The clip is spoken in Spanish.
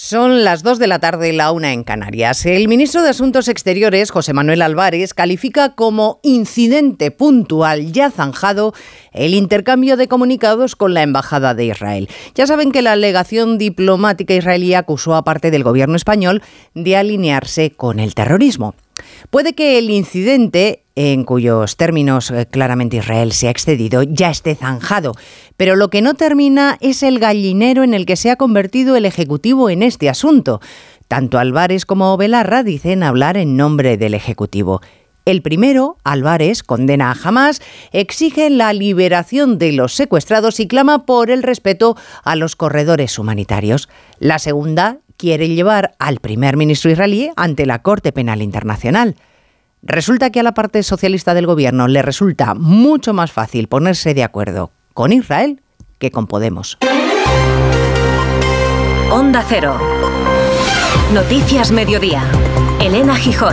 Son las 2 de la tarde, la una en Canarias. El ministro de Asuntos Exteriores, José Manuel Álvarez, califica como incidente puntual ya zanjado el intercambio de comunicados con la Embajada de Israel. Ya saben que la alegación diplomática israelí acusó a parte del gobierno español de alinearse con el terrorismo. Puede que el incidente, en cuyos términos eh, claramente Israel se ha excedido, ya esté zanjado, pero lo que no termina es el gallinero en el que se ha convertido el Ejecutivo en este asunto. Tanto Álvarez como Belarra dicen hablar en nombre del Ejecutivo. El primero, Álvarez, condena a Hamas, exige la liberación de los secuestrados y clama por el respeto a los corredores humanitarios. La segunda, quiere llevar al primer ministro israelí ante la Corte Penal Internacional. Resulta que a la parte socialista del gobierno le resulta mucho más fácil ponerse de acuerdo con Israel que con Podemos. Onda Cero. Noticias Mediodía. Elena Gijón.